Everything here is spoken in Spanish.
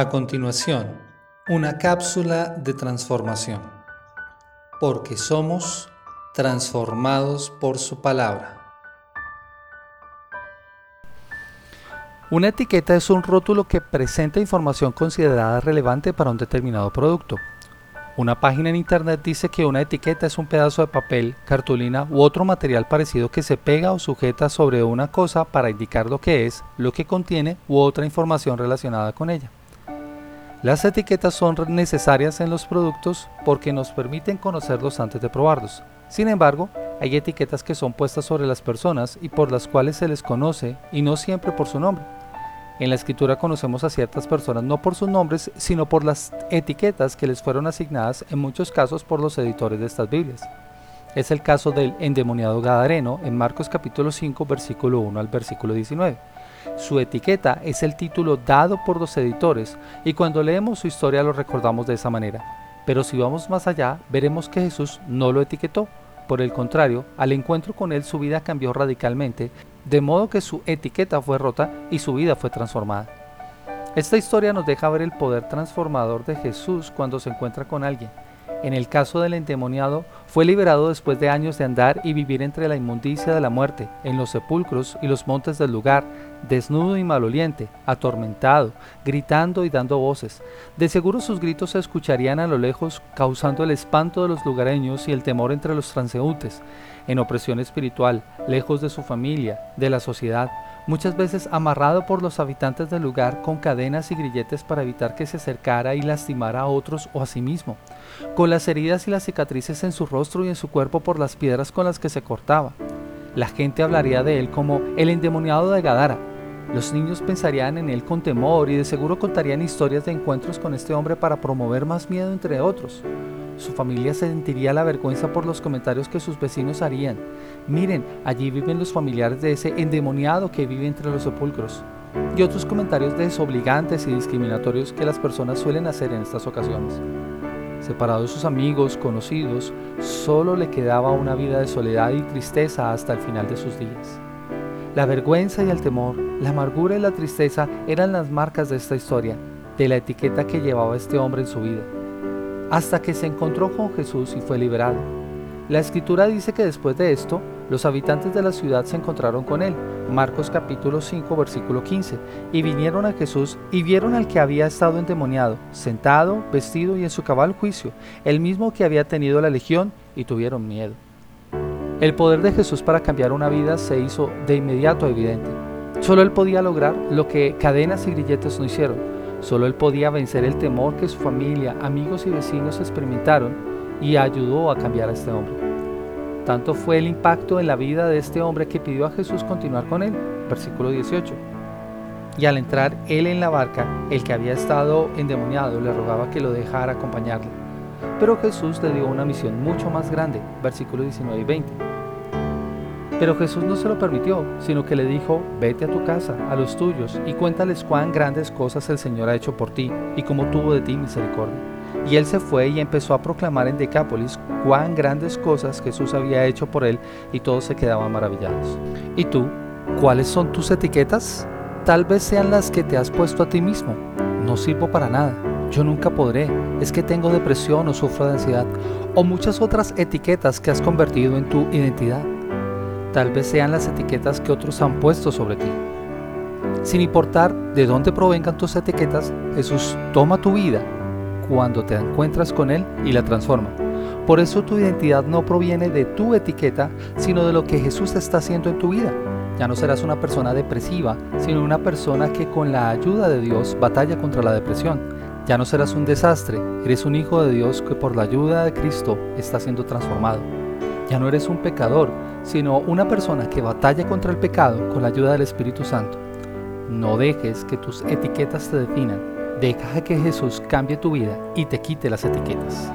A continuación, una cápsula de transformación, porque somos transformados por su palabra. Una etiqueta es un rótulo que presenta información considerada relevante para un determinado producto. Una página en internet dice que una etiqueta es un pedazo de papel, cartulina u otro material parecido que se pega o sujeta sobre una cosa para indicar lo que es, lo que contiene u otra información relacionada con ella. Las etiquetas son necesarias en los productos porque nos permiten conocerlos antes de probarlos. Sin embargo, hay etiquetas que son puestas sobre las personas y por las cuales se les conoce y no siempre por su nombre. En la escritura conocemos a ciertas personas no por sus nombres, sino por las etiquetas que les fueron asignadas en muchos casos por los editores de estas Biblias. Es el caso del endemoniado Gadareno en Marcos capítulo 5 versículo 1 al versículo 19 su etiqueta es el título dado por los editores y cuando leemos su historia lo recordamos de esa manera. Pero si vamos más allá, veremos que Jesús no lo etiquetó. Por el contrario, al encuentro con él su vida cambió radicalmente, de modo que su etiqueta fue rota y su vida fue transformada. Esta historia nos deja ver el poder transformador de Jesús cuando se encuentra con alguien en el caso del endemoniado, fue liberado después de años de andar y vivir entre la inmundicia de la muerte, en los sepulcros y los montes del lugar, desnudo y maloliente, atormentado, gritando y dando voces. De seguro sus gritos se escucharían a lo lejos, causando el espanto de los lugareños y el temor entre los transeúntes, en opresión espiritual, lejos de su familia, de la sociedad, muchas veces amarrado por los habitantes del lugar con cadenas y grilletes para evitar que se acercara y lastimara a otros o a sí mismo, con las heridas y las cicatrices en su rostro y en su cuerpo por las piedras con las que se cortaba. La gente hablaría de él como el endemoniado de Gadara. Los niños pensarían en él con temor y de seguro contarían historias de encuentros con este hombre para promover más miedo entre otros. Su familia sentiría la vergüenza por los comentarios que sus vecinos harían. Miren, allí viven los familiares de ese endemoniado que vive entre los sepulcros. Y otros comentarios desobligantes y discriminatorios que las personas suelen hacer en estas ocasiones. Separado de sus amigos, conocidos, solo le quedaba una vida de soledad y tristeza hasta el final de sus días. La vergüenza y el temor, la amargura y la tristeza eran las marcas de esta historia, de la etiqueta que llevaba este hombre en su vida hasta que se encontró con Jesús y fue liberado. La escritura dice que después de esto, los habitantes de la ciudad se encontraron con él, Marcos capítulo 5 versículo 15, y vinieron a Jesús y vieron al que había estado endemoniado, sentado, vestido y en su cabal juicio, el mismo que había tenido la legión, y tuvieron miedo. El poder de Jesús para cambiar una vida se hizo de inmediato evidente. Solo él podía lograr lo que cadenas y grilletes no hicieron, Solo él podía vencer el temor que su familia, amigos y vecinos experimentaron y ayudó a cambiar a este hombre. Tanto fue el impacto en la vida de este hombre que pidió a Jesús continuar con él, versículo 18. Y al entrar él en la barca, el que había estado endemoniado le rogaba que lo dejara acompañarle. Pero Jesús le dio una misión mucho más grande, versículo 19 y 20 pero Jesús no se lo permitió, sino que le dijo, vete a tu casa, a los tuyos, y cuéntales cuán grandes cosas el Señor ha hecho por ti, y cómo tuvo de ti misericordia. Y él se fue y empezó a proclamar en Decápolis cuán grandes cosas Jesús había hecho por él, y todos se quedaban maravillados. ¿Y tú? ¿Cuáles son tus etiquetas? Tal vez sean las que te has puesto a ti mismo. No sirvo para nada. Yo nunca podré. Es que tengo depresión o sufro de ansiedad. O muchas otras etiquetas que has convertido en tu identidad tal vez sean las etiquetas que otros han puesto sobre ti. Sin importar de dónde provengan tus etiquetas, Jesús toma tu vida cuando te encuentras con Él y la transforma. Por eso tu identidad no proviene de tu etiqueta, sino de lo que Jesús está haciendo en tu vida. Ya no serás una persona depresiva, sino una persona que con la ayuda de Dios batalla contra la depresión. Ya no serás un desastre, eres un hijo de Dios que por la ayuda de Cristo está siendo transformado. Ya no eres un pecador, sino una persona que batalla contra el pecado con la ayuda del Espíritu Santo. No dejes que tus etiquetas te definan. Deja que Jesús cambie tu vida y te quite las etiquetas.